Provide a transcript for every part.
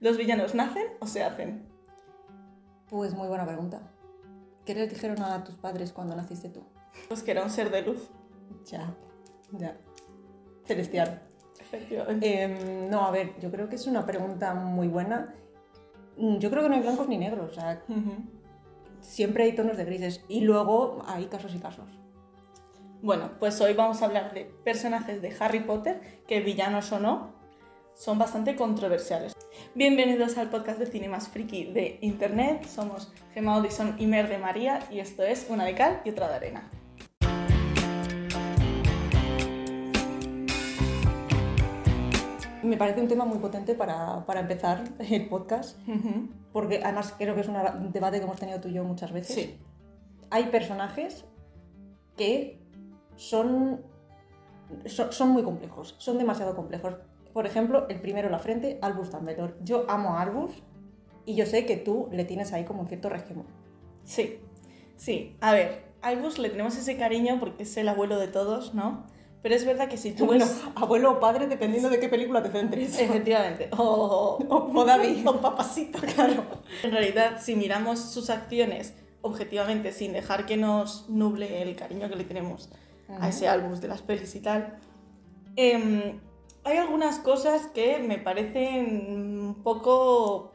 ¿Los villanos nacen o se hacen? Pues muy buena pregunta. ¿Qué les dijeron a tus padres cuando naciste tú? Pues que era un ser de luz. Ya, ya. Celestial. Efectivamente. Em, no, a ver, yo creo que es una pregunta muy buena. Mm, Yo creo que no hay blancos ni negros, o sea, siempre hay tonos de grises. Y luego hay casos y casos. Bueno, pues hoy vamos a hablar de personajes de Harry Potter que villanos o no son bastante controversiales. Bienvenidos al podcast de cine más friki de internet. Somos Gemma Odison y Mer de María y esto es una de cal y otra de arena. Me parece un tema muy potente para, para empezar el podcast, porque además creo que es un debate que hemos tenido tú y yo muchas veces. Sí. Hay personajes que son, son, son muy complejos, son demasiado complejos. Por ejemplo, el primero en la frente, Albus Dumbledore. Yo amo a Albus y yo sé que tú le tienes ahí como un cierto resquemor. Sí, sí. A ver, a Albus le tenemos ese cariño porque es el abuelo de todos, ¿no? Pero es verdad que si tú Bueno, ves- abuelo o padre, dependiendo de qué película te centres. Efectivamente. O, O- David. O papacito, claro. En realidad, si miramos sus acciones objetivamente, sin dejar que nos nuble el cariño que le tenemos a ese Albus de las pelis y tal, em, hay algunas cosas que me parecen un poco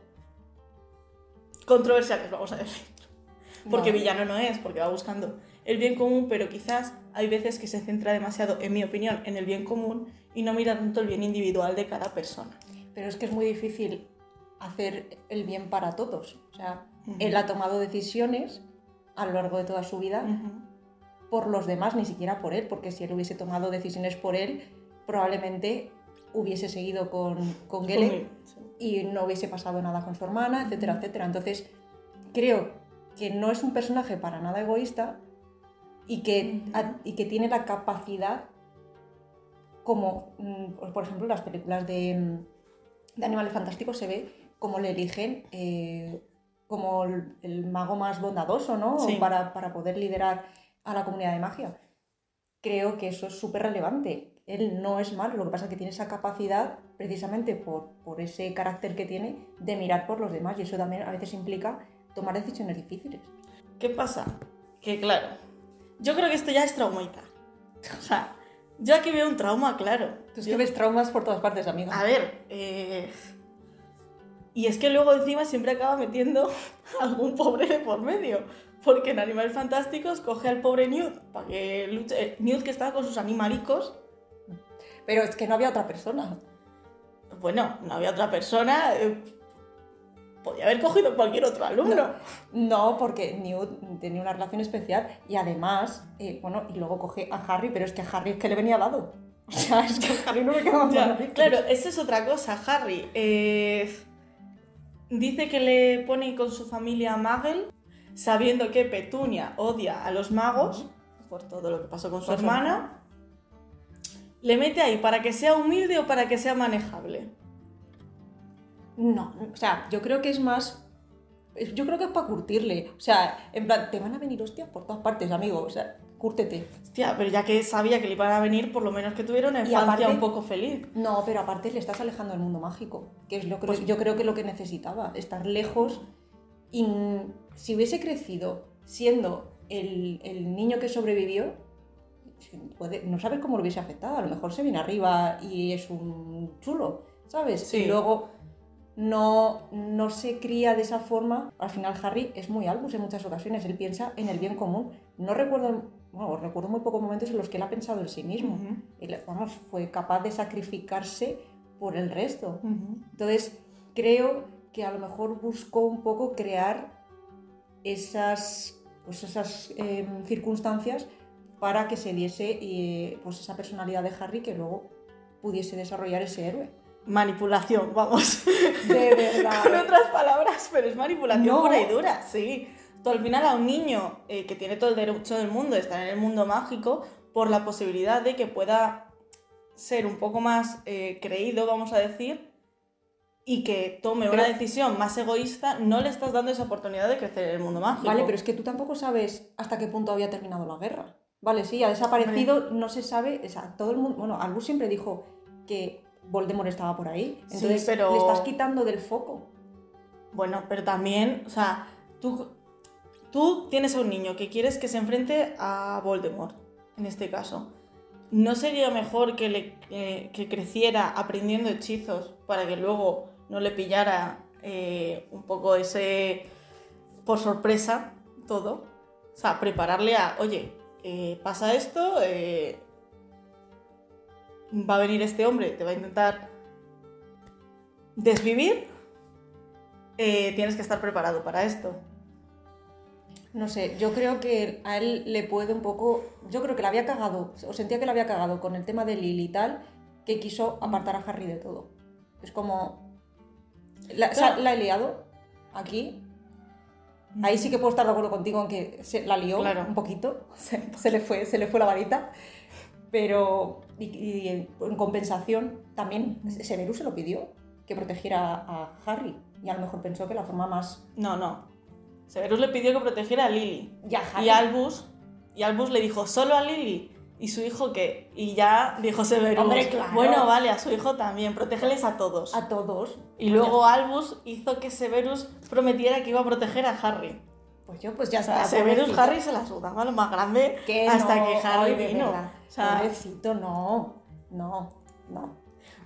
controversiales, vamos a decir. Porque Vale. villano no es, porque va buscando el bien común, pero quizás hay veces que se centra demasiado, en mi opinión, en el bien común y no mira tanto el bien individual de cada persona. Pero es que es muy difícil hacer el bien para todos. O sea, Ujú. él ha tomado decisiones a lo largo de toda su vida Ujú. por los demás, ni siquiera por él, porque si él hubiese tomado decisiones por él, probablemente hubiese seguido con, con Gellert Sí. y no hubiese pasado nada con su hermana, etcétera, etcétera. Entonces, creo que no es un personaje para nada egoísta y que, Ujú. a- y que tiene la capacidad, como mm, por ejemplo en las películas de, mm, de Animales Fantásticos se ve cómo le eligen eh, como el, el mago más bondadoso, ¿no? Sí. Para, para poder liderar a la comunidad de magia. Creo que eso es súper relevante. Él no es malo, lo que pasa es que tiene esa capacidad, precisamente por, por ese carácter que tiene, de mirar por los demás y eso también a veces implica tomar decisiones difíciles. ¿Qué pasa? Que claro, yo creo que esto ya es traumita. O sea, yo aquí veo un trauma, claro. Tú es Yo- que ves traumas por todas partes, amigo. A ver, eh, y es que luego encima siempre acaba metiendo algún pobre de por medio. Porque en Animales Fantásticos coge al pobre Newt para que luche. eh, Newt que estaba con sus animalicos. Pero es que no había otra persona. Bueno, no había otra persona. eh, podía haber cogido cualquier otro alumno. No, porque Newt tenía una relación especial y además, eh, bueno, y luego coge a Harry, pero es que a Harry es que le venía dado. O sea, es que a Harry no le quedaba Ya, claro, esa es otra cosa. Harry eh, dice que le pone con su familia a Muggle, sabiendo que Petunia odia a los magos por todo lo que pasó con su Con su hermana. Le mete ahí para que sea humilde o para que sea manejable. No, o sea, yo creo que es más. Yo creo que es para curtirle. O sea, en plan, te van a venir hostias por todas partes, amigo. O sea, cúrtete. Hostia, pero ya que sabía que le iban a venir, por lo menos que tuviera una infancia aparte- un poco feliz. No, pero aparte le estás alejando del mundo mágico, que es lo que Pues- yo creo que es lo que necesitaba, estar lejos. Y si hubiese crecido siendo el, el niño que sobrevivió, puede- no sabes cómo lo hubiese afectado. A lo mejor se viene arriba y es un chulo, ¿sabes? Sí. Y luego no, no se cría de esa forma. Al final Harry es muy Albus en muchas ocasiones, él piensa en el bien común. No recuerdo, bueno, recuerdo muy pocos momentos en los que él ha pensado en sí mismo. Ujú, Él, vamos, fue capaz de sacrificarse por el resto. ujú. Entonces, creo que a lo mejor buscó un poco crear esas, pues esas eh, circunstancias para que se diese eh, pues esa personalidad de Harry que luego pudiese desarrollar ese héroe. Manipulación, vamos. De verdad. Con otras palabras, pero es manipulación No. pura y dura, sí. Tú al final a un niño eh, que tiene todo el derecho del mundo de estar en el mundo mágico, por la posibilidad de que pueda ser un poco más eh, creído, vamos a decir, y que tome Pero- una decisión más egoísta, no le estás dando esa oportunidad de crecer en el mundo mágico. Vale, pero es que tú tampoco sabes hasta qué punto había terminado la guerra. Vale, sí, ha desaparecido, no se sabe, o sea, todo el mundo, bueno, Albus siempre dijo que Voldemort estaba por ahí. Sí, Entonces pero- le estás quitando del foco. Bueno, pero también, o sea, tú, tú tienes a un niño que quieres que se enfrente a Voldemort, en este caso. ¿No sería mejor que, le, eh, que creciera aprendiendo hechizos para que luego no le pillara eh, un poco ese, por sorpresa, todo? O sea, prepararle a, oye, eh, pasa esto, eh, va a venir este hombre, te va a intentar desvivir, eh, tienes que estar preparado para esto. No sé, yo creo que a él le puede un poco. Yo creo que la había cagado, o sentía que la había cagado con el tema de Lily y tal, que quiso apartar a Harry de todo. Es como. La, o sea, Claro. la he liado aquí. Ahí sí que puedo estar de acuerdo contigo en que se la lió Claro. un poquito. Se, se le fue, se le fue la varita. Pero. Y, y en en compensación, también Severus se lo pidió que protegiera a Harry. Y a lo mejor pensó que la forma más. No, no. Severus le pidió que protegiera a Lily. Y a Harry. Y Albus, y Albus le dijo, ¿solo a Lily? ¿Y su hijo qué? Y ya dijo Severus, Hombre, claro. bueno, vale, a su hijo también, protégeles a todos. A todos. Y luego Albus hizo que Severus prometiera que iba a proteger a Harry. Pues yo, pues ya O sea, está. Severus pobrecito. Harry se la sudaba lo más grande hasta no, que Harry ay, vino. O sea, Pobrecito, no. No, no.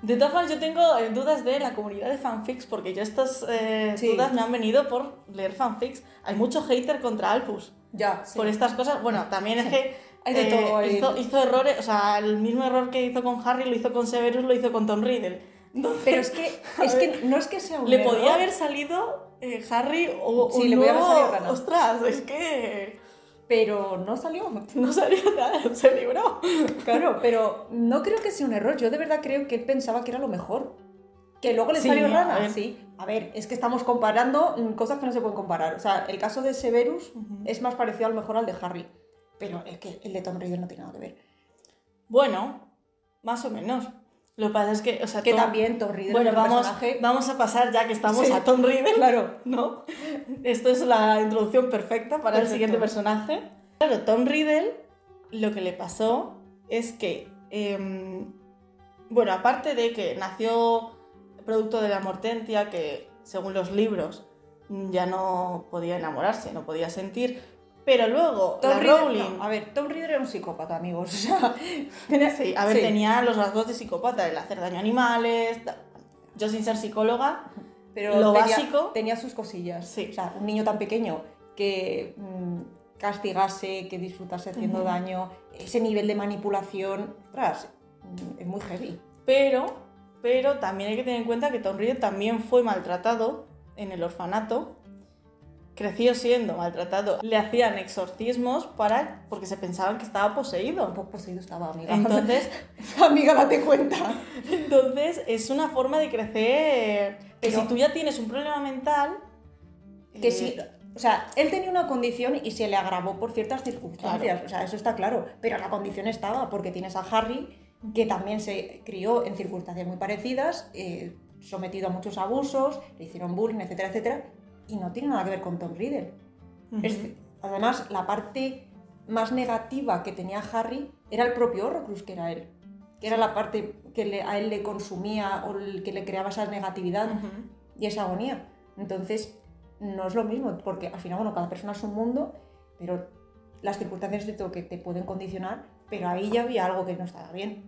de todas formas, yo tengo eh, dudas de la comunidad de fanfics, porque yo estas eh, Sí. dudas me han venido por leer fanfics. Hay mucho hater contra Albus. Ya, por estas cosas. Bueno, también es Sí. que Hay de eh, todo ahí. hizo, hizo errores, o sea, el mismo error que hizo con Harry lo hizo con Severus, lo hizo con Tom Riddle. Entonces, Pero es que, es que no es que sea un le error. podía haber salido eh, Harry o Sí, un le podía haber nuevo- salido rana. Ostras, es que Pero no salió. no salió nada, se libró. Claro, pero no creo que sea un error. Yo de verdad creo que él pensaba que era lo mejor. Que luego le Sí, salió a rana. ver. Sí. A ver, es que estamos comparando cosas que no se pueden comparar. O sea, el caso de Severus es más parecido a lo mejor al de Harry. Pero es que el de Tom Riddle no tiene nada que ver. Bueno, más o menos. Lo que pasa es que, o sea, Que Tom- también Tom Riddle Bueno, vamos, personaje... vamos a pasar ya que estamos Sí. a Tom Riddle. Claro. ¿no? Esto es la introducción perfecta para el siguiente personaje. Claro, Tom Riddle, lo que le pasó es que, em, bueno, aparte de que nació producto de la mortentia, que según los libros ya no podía enamorarse, no podía sentir, pero luego Tom la Riddle- Rowling... no, a ver, Tom Riddle era un psicópata, amigos. O sea, tenía- Sí, a ver, sí. tenía los rasgos de psicópata, el hacer daño a animales. Yo sin ser psicóloga, Pero Lo tenía, básico- tenía sus cosillas. Sí. O sea, un niño tan pequeño que mm, castigase, que disfrutase haciendo Ujú. daño, ese nivel de manipulación, ostras, mm, es muy heavy. Pero, pero también hay que tener en cuenta que Tom Riddle también fue maltratado en el orfanato. Creció siendo maltratado. Le hacían exorcismos para porque se pensaban que estaba poseído. poco poseído estaba, amiga. Entonces, amiga, date cuenta. entonces es una forma de crecer. Que Pero- si tú ya tienes un problema mental. Que eh, sí. O sea, él tenía una condición y se le agravó por ciertas circunstancias. Claro. O sea, eso está claro. Pero la condición estaba, porque tienes a Harry, que también se crió en circunstancias muy parecidas, eh, sometido a muchos abusos, le hicieron bullying, etcétera, etcétera. Y no tiene nada que ver con Tom Riddle. ujú. Es- además, la parte más negativa que tenía Harry era el propio Horrocrux, que era él. Que era la parte que le- a él le consumía o el que le creaba esa negatividad Ujú. y esa agonía. Entonces, no es lo mismo, porque al final, bueno, cada persona es un mundo, pero las circunstancias de todo que te pueden condicionar, pero ahí ya había algo que no estaba bien.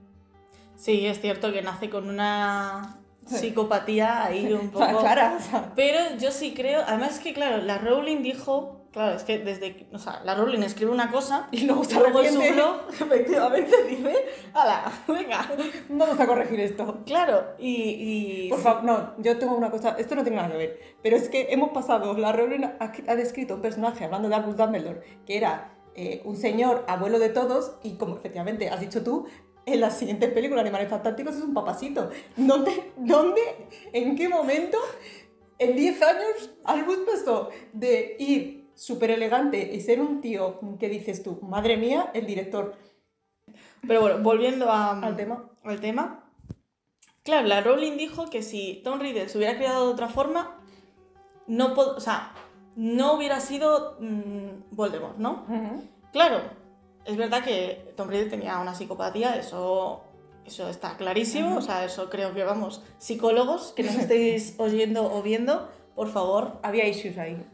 Sí, es cierto que nace con una. Psicopatía ahí un poco. Clara, o sea, Pero yo sí creo, además es que claro, la Rowling dijo, claro, es que desde, que- o sea, la Rowling escribe una cosa Y luego se luego en su blog efectivamente dice, ¡hala, venga! vamos a corregir esto. Claro, y... y Por favor, no, yo tengo una cosa, esto no tiene nada que ver, pero es que hemos pasado, la Rowling ha, ha descrito un personaje, hablando de Albus Dumbledore, que era eh, un señor abuelo de todos, y como efectivamente has dicho tú, en la siguiente película, Animales Fantásticos, es un papacito. ¿Dónde, dónde, en qué momento, en 10 años, Albus pasó de ir súper elegante y ser un tío que dices tú, madre mía, el director, Pero bueno, volviendo a- al tema? al tema. Claro, la Rowling dijo que si Tom Riddle se hubiera criado de otra forma, no, o sea, no hubiera sido mm, Voldemort, ¿no? Claro, es verdad que Tom Riddle tenía una psicopatía, eso Eso está clarísimo, o sea, eso creo que vamos, psicólogos que nos estéis oyendo o viendo, por favor. Había issues ahí.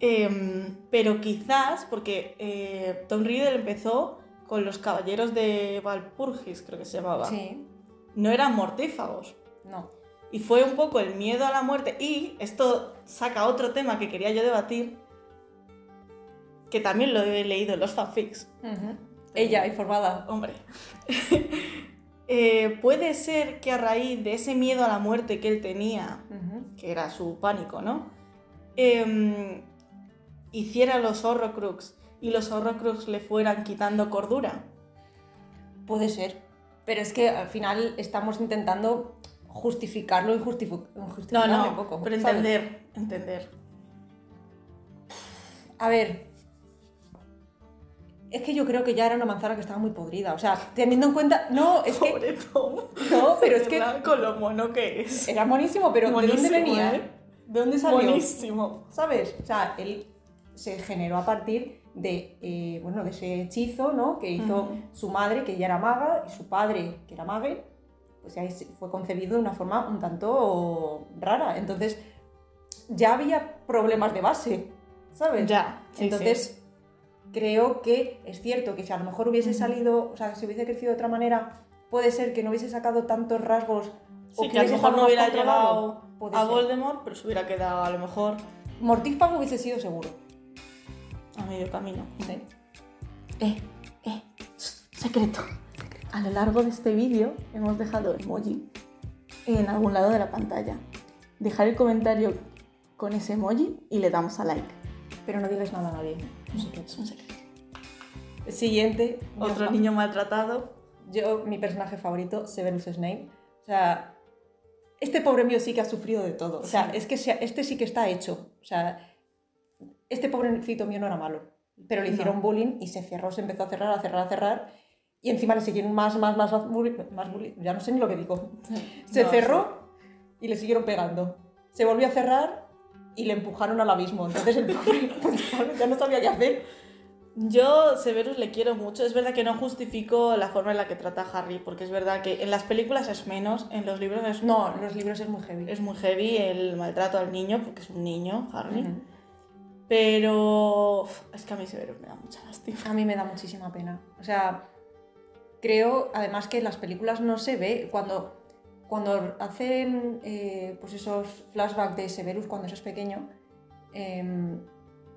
Em, pero quizás, porque eh, Tom Riddle empezó con los caballeros de Valpurgis, creo que se llamaba. Sí. No eran mortífagos. No. Y fue un poco el miedo a la muerte. Y esto saca otro tema que quería yo debatir, que también lo he leído en los fanfics. Ella, informada. Hombre. Eh, puede ser que a raíz de ese miedo a la muerte que él tenía, que era su pánico, ¿no? Em, hiciera los Horrocrux y los Horrocrux le fueran quitando cordura. Puede ser. Pero es que al final estamos intentando justificarlo y justific- No, no, un poco. pero ¿sabes? entender, entender. A ver. Es que yo creo que ya era una manzana que estaba muy podrida. O sea, teniendo en cuenta. No, es que. Pobre Tom. No, pero es que. Con lo mono que es. Era buenísimo, pero ¿de dónde venía? ¿eh? ¿De dónde salió? Buenísimo. ¿Sabes? O sea, él se generó a partir de, eh, bueno, de ese hechizo, ¿no? Que hizo Ujú. su madre, que ella era maga, y su padre, que era mague, pues ahí fue concebido de una forma un tanto rara. Entonces, ya había problemas de base, ¿sabes? Ya. sí, Entonces, creo que es cierto que si a lo mejor hubiese salido, o sea, si hubiese crecido de otra manera, puede ser que no hubiese sacado tantos rasgos. Sí, o que a lo mejor no hubiera llegado a ser. Voldemort, pero se hubiera quedado a lo mejor Mortífago hubiese sido seguro. a medio camino. Sí. Eh, eh, secreto. A lo largo de este vídeo hemos dejado emoji en algún lado de la pantalla. Dejar el comentario con ese emoji y le damos a like. Pero no digas nada a nadie. Es un secreto. Siguiente. Otro yo- niño maltratado. Yo, mi personaje favorito, Severus Snape. O sea, este pobre mío sí que ha sufrido de todo. O sea, Sí. es que se- este sí que está hecho. O sea, este pobrecito mío no era malo. Pero le hicieron No. bullying y se cerró, se empezó a cerrar, a cerrar, a cerrar. Y encima le siguieron más, más, más, más bullying. Más bullying ya no sé ni lo que digo. Se No, cerró y le siguieron pegando. Se volvió a cerrar y le empujaron al abismo. Entonces el pobre pues, ya no sabía qué hacer. Yo, Severus, le quiero mucho. Es verdad que no justifico la forma en la que trata a Harry, porque es verdad que en las películas es menos, en los libros es, No, los libros es muy heavy. es muy heavy el maltrato al niño, porque es un niño, Harry. Ujú. Pero uf, es que a mí Severus me da mucha lástima. A mí me da muchísima pena. O sea, creo además que en las películas no se ve cuando, cuando hacen eh, pues esos flashbacks de Severus cuando es pequeño, em,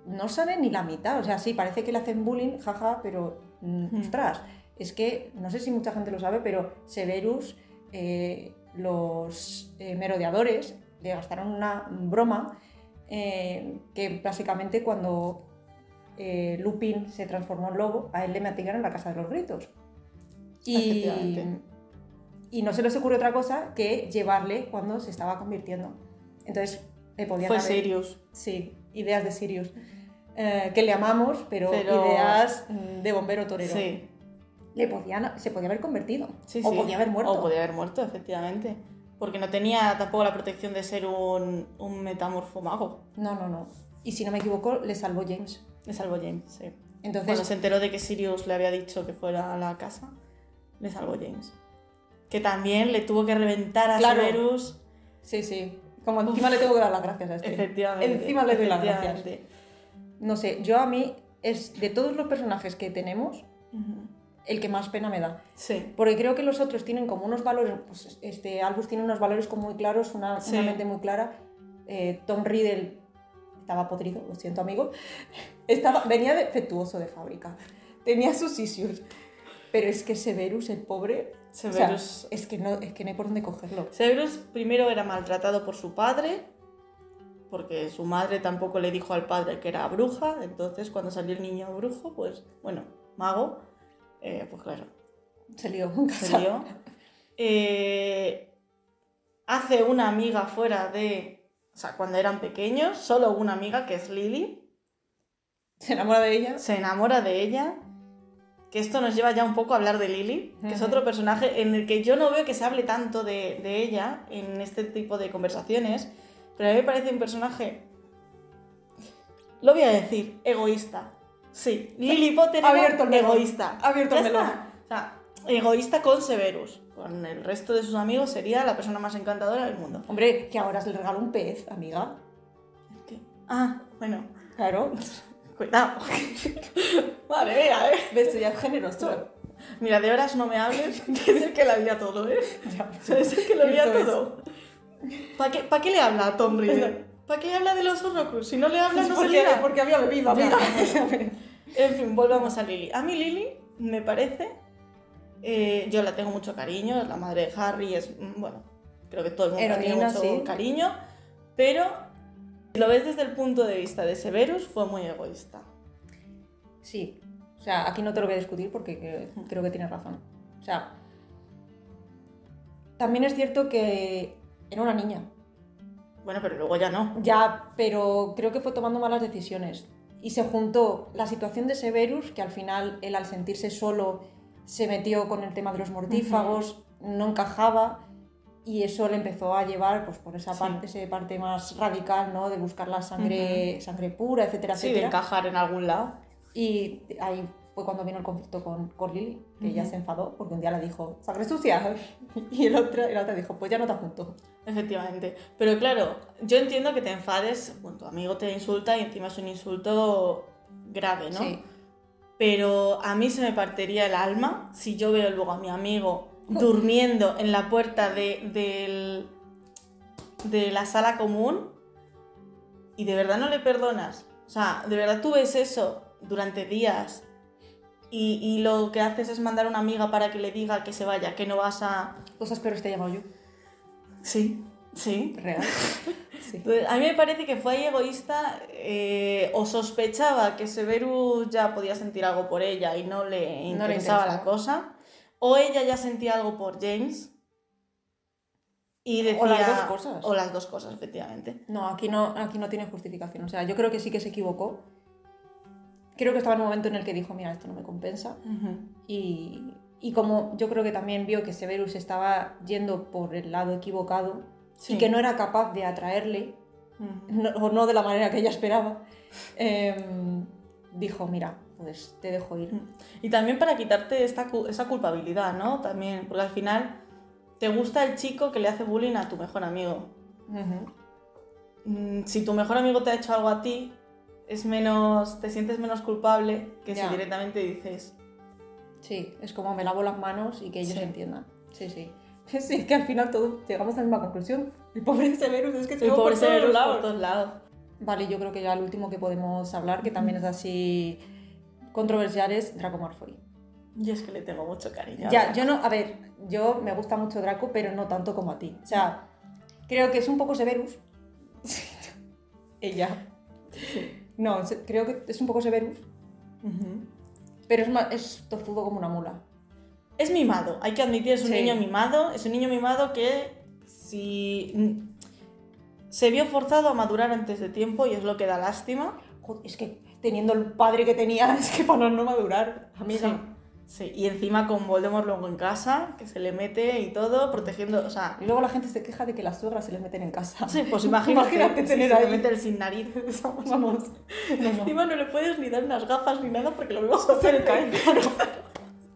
no sale ni la mitad. O sea, sí, parece que le hacen bullying, jaja, pero mm, Hmm. ostras, es que no sé si mucha gente lo sabe, pero Severus, eh, los eh, merodeadores le gastaron una broma eh, que básicamente cuando Lupin se transformó en lobo, a él le matigaron en la casa de los gritos. Y, Efectivamente. Y no se les ocurrió otra cosa que llevarle cuando se estaba convirtiendo. Entonces le podían Fue haber- Sirius. Sí, ideas de Sirius. Eh, que le amamos, pero, Pero- ideas mm, de bombero torero. Sí. Le podían, se podía haber convertido. Sí, o sí. podía haber muerto. O podía haber muerto, efectivamente. Porque no tenía tampoco la protección de ser un, un metamorfo mago. No, no, no. Y si no me equivoco, le salvó James. Le salvó James, sí. Entonces, Cuando se enteró de que Sirius le había dicho que fuera a la casa, le salvó James. Que también le tuvo que reventar a Claro. Severus. sí, sí. Como encima le tengo que dar las gracias a este. Efectivamente. Encima le doy las gracias. No sé, yo a mí es de todos los personajes que tenemos el que más pena me da. Sí. Porque creo que los otros tienen como unos valores, pues este Albus tiene unos valores como muy claros, una, Sí. una mente muy clara. Eh, Tom Riddle estaba podrido, lo siento amigo. Estaba, venía defectuoso de fábrica. Tenía sus issues. Pero es que Severus, el pobre, o sea, Severus. es, que no, es que no hay por dónde cogerlo. Severus primero era maltratado por su padre, porque su madre tampoco le dijo al padre que era bruja, entonces cuando salió el niño brujo, pues bueno, mago, eh, pues claro, Se lió se lió. Eh, hace una amiga fuera de, o sea, cuando eran pequeños, solo una amiga que es Lily, Se enamora de ella. se enamora de ella. Que esto nos lleva ya un poco a hablar de Lily, que es otro personaje en el que yo no veo que se hable tanto de, de ella en este tipo de conversaciones, pero a mí me parece un personaje, lo voy a decir, egoísta. Sí, Lily Potter abierto el egoísta. Abierto el melón. O sea, egoísta con Severus. Con el resto de sus amigos sería la persona más encantadora del mundo. Hombre, que ahora se le regala un pez, amiga. ¿Qué? Ah, bueno, Claro. cuidado. Vale, mira, eh. ¿Ves? Ya es generoso. Mira, de horas no me hables, que es el que la había todo, ¿eh? Ya. Es el que lo es. todo. ¿Para qué, ¿Para qué le habla a Tom Riddle? ¿Para qué le habla de los Horrocrux? Si no le habla, no se porque, lía. porque había bebido, amiga. En fin, volvamos a Lily. A mí Lily me parece, eh, yo la tengo mucho cariño, es la madre de Harry, es, mm, bueno, creo que todo el mundo la tiene mucho sí. cariño, pero si lo ves desde el punto de vista de Severus, fue muy egoísta. Sí. O sea, aquí no te lo voy a discutir porque cre- creo que tienes razón. O sea, también es cierto que era una niña. Bueno, pero luego ya no. Ya, pero creo que fue tomando malas decisiones. Y se juntó la situación de Severus, que al final él al sentirse solo se metió con el tema de los mortífagos, no encajaba, y eso le empezó a llevar pues, por esa Sí. parte, esa parte más radical, ¿no? De buscar la sangre, sangre pura, etcétera, Sí, de etcétera. encajar en algún lado. Y ahí fue cuando vino el conflicto con, con Lily, que ella Ujú. se enfadó porque un día le dijo, sangre sucia. Y el otro, el otro dijo, pues ya no te junto. Efectivamente. Pero claro, yo entiendo que te enfades, bueno, tu amigo te insulta y encima es un insulto grave, ¿no? Sí. Pero a mí se me partiría el alma si yo veo luego a mi amigo durmiendo en la puerta de, del- de la sala común y de verdad no le perdonas. O sea, de verdad tú ves eso durante días y, y lo que haces es mandar a una amiga para que le diga que se vaya, que no vas a... Cosas peores te he llamado yo. Sí, sí. Real. Sí. Entonces, a mí me parece que fue ahí egoísta eh, o sospechaba que Severus ya podía sentir algo por ella y no le No le interesaba la interesaba. cosa. O ella ya sentía algo por James. Y decía, O las dos cosas. O las dos cosas, efectivamente. No, aquí no, aquí no tiene justificación. O sea, yo creo que sí que se equivocó. Creo que estaba en un momento en el que dijo, mira, esto no me compensa. Y, y como yo creo que también vio que Severus estaba yendo por el lado equivocado Sí. y que no era capaz de atraerle, no- o no de la manera que ella esperaba, em, dijo, mira, pues te dejo ir. Y también para quitarte esta, esa culpabilidad, ¿no? También, porque al final te gusta el chico que le hace bullying a tu mejor amigo. Ujú. Mm, si tu mejor amigo te ha hecho algo a ti, es menos, te sientes menos culpable que Ya. si directamente dices, Sí, es como me lavo las manos y que ellos Sí. entiendan. Sí, sí. Sí, que al final todos llegamos a la misma conclusión. El pobre Severus es que se el pobre por todos Severus lados. por todos lados. Vale, yo creo que ya el último que podemos hablar, que también es así controversial, es Draco Malfoy. Yo es que le tengo mucho cariño. Ya, yo no, a ver, yo me gusta mucho Draco, pero no tanto como a ti. O sea, creo que es un poco Severus. Ella. No, creo que es un poco Severus, pero es, ma- es tozudo como una mula. Es mimado, hay que admitir, es un Sí. niño mimado. Es un niño mimado que si se vio forzado a madurar antes de tiempo y es lo que da lástima. Joder, es que teniendo el padre que tenía, es que para no madurar, amiga. Sí. Sí, y encima con Voldemort luego en casa, que se le mete y todo, protegiendo, o sea, Y luego la gente se queja de que las suegras se les meten en casa. sí, pues imagínate, Imagínate si tener se le ahí. mete el sin nariz. Vamos. No, no. Encima no le puedes ni dar unas gafas ni nada porque lo vemos a hacer caer.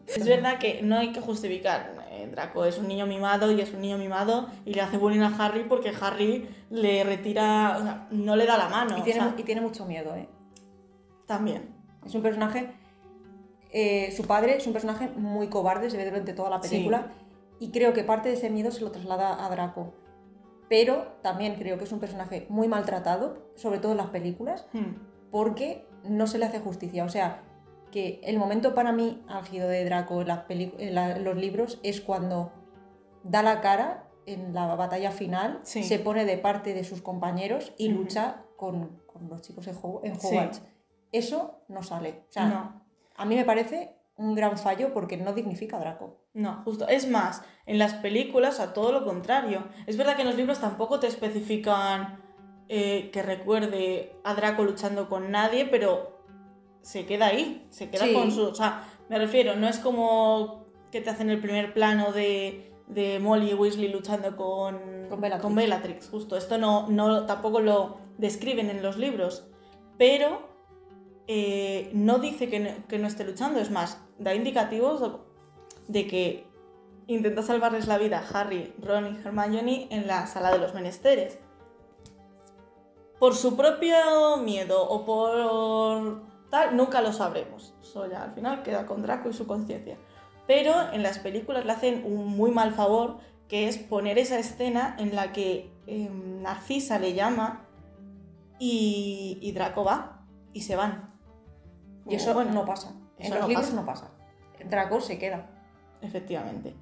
Es verdad que no hay que justificar. Eh, Draco es un niño mimado y es un niño mimado y le hace bullying a Harry porque Harry le retira, o sea, no le da la mano. Y tiene, o sea, y tiene mucho miedo, ¿eh? También. Es un personaje. eh, su padre es un personaje muy cobarde, se ve durante toda la Sí. película. Y creo que parte de ese miedo se lo traslada a Draco. Pero también creo que es un personaje muy maltratado, sobre todo en las películas, Hmm. porque no se le hace justicia. O sea, que el momento para mí álgido de Draco en, las en la- los libros es cuando da la cara en la batalla final, Sí. se pone de parte de sus compañeros y lucha con, con los chicos en, Ho- en Sí. Hogwarts. Eso no sale. O sea, No. a mí me parece un gran fallo porque no dignifica a Draco. No, justo. Es más, en las películas a todo lo contrario. Es verdad que en los libros tampoco te especifican eh, que recuerde a Draco luchando con nadie, pero se queda ahí, se queda Sí. con su... O sea, me refiero, no es como que te hacen el primer plano de, de Molly Weasley luchando con, Con Bellatrix. Bellatrix, justo. Esto no, no tampoco lo describen en los libros, pero eh, no dice que no, que no esté luchando, es más, da indicativos de- de que intenta salvarles la vida a Harry, Ron y Hermione en la sala de los menesteres. Por su propio miedo o por tal, nunca lo sabremos. Eso ya al final queda con Draco y su conciencia. Pero en las películas le hacen un muy mal favor, que es poner esa escena en la que em, Narcisa le llama y, y Draco va y se van. Y eso Bueno, no pasa. En los no libros pasa. no pasa. Draco se queda. Efectivamente.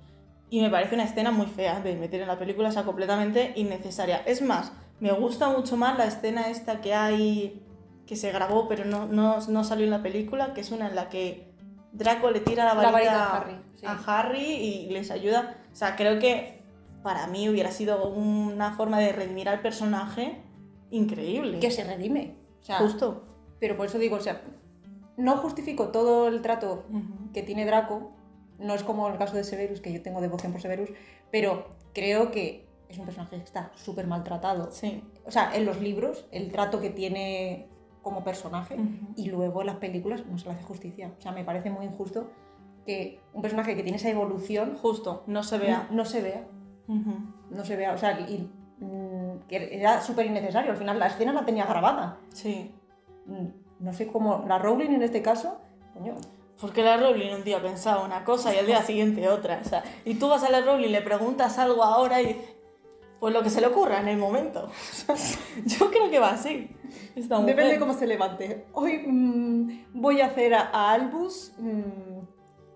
Y me parece una escena muy fea de meter en la película, o sea, completamente innecesaria. Es más, me gusta mucho más la escena esta que hay, que se grabó pero no, no, no salió en la película, que es una en la que Draco le tira la La varita, a Harry, sí. a Harry y les ayuda. O sea, creo que para mí hubiera sido una forma de redimir al personaje increíble. Que se redime. O sea, Justo. Pero por eso digo, o sea, no justifico todo el trato que tiene Draco. No es como el caso de Severus, que yo tengo devoción por Severus, pero creo que es un personaje que está súper maltratado. Sí. O sea, en los libros, el trato que tiene como personaje, y luego en las películas no se le hace justicia. O sea, me parece muy injusto que un personaje que tiene esa evolución Justo, no se vea. no, no se vea. No se vea. O sea, y, mm, que era súper innecesario. Al final la escena la tenía grabada. Sí. Mm, No sé cómo. La Rowling en este caso, coño. Porque la Rowling un día pensaba una cosa y al día siguiente otra. O sea, y tú vas a la Rowling, le preguntas algo ahora y pues lo que se le ocurra en el momento. Yo creo que va así. Esta mujer. Depende de cómo se levante. Hoy mm, voy a hacer a, a Albus. mm,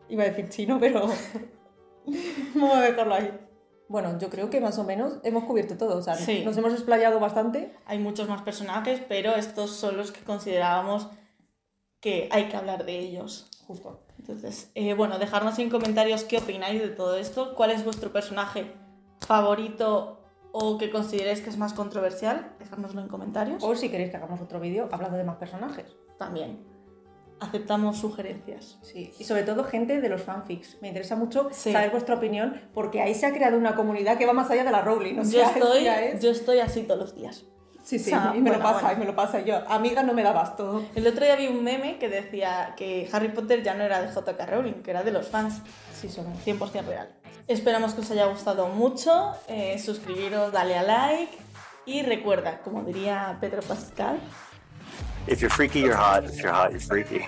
iba a decir chino, pero. Vamos a dejarlo ahí. Bueno, yo creo que más o menos hemos cubierto todo. O sea, Sí. nos hemos explayado bastante. Hay muchos más personajes, pero estos son los que considerábamos que hay que hablar de ellos. Justo. Entonces, eh, bueno, dejarnos en comentarios qué opináis de todo esto, cuál es vuestro personaje favorito o que consideréis que es más controversial, dejárnoslo en comentarios. O si queréis que hagamos otro vídeo hablando de más personajes. También aceptamos sugerencias. Sí. Y sobre todo gente de los fanfics. Me interesa mucho Sí. saber vuestra opinión porque ahí se ha creado una comunidad que va más allá de la Rowling. O Yo sea, estoy, ya es- yo estoy así todos los días. Sí, sí, o sea, y me lo bueno, pasa, bueno. y me lo pasa. Yo, amiga, no me dabas todo. El otro día vi un meme que decía que Harry Potter ya no era de J.K. Rowling, que era de los fans. Sí, son 100% real. Esperamos que os haya gustado mucho. eh, suscribiros, dale a like. Y recuerda, como diría Pedro Pascal, freaky, hot. Hot, freaky.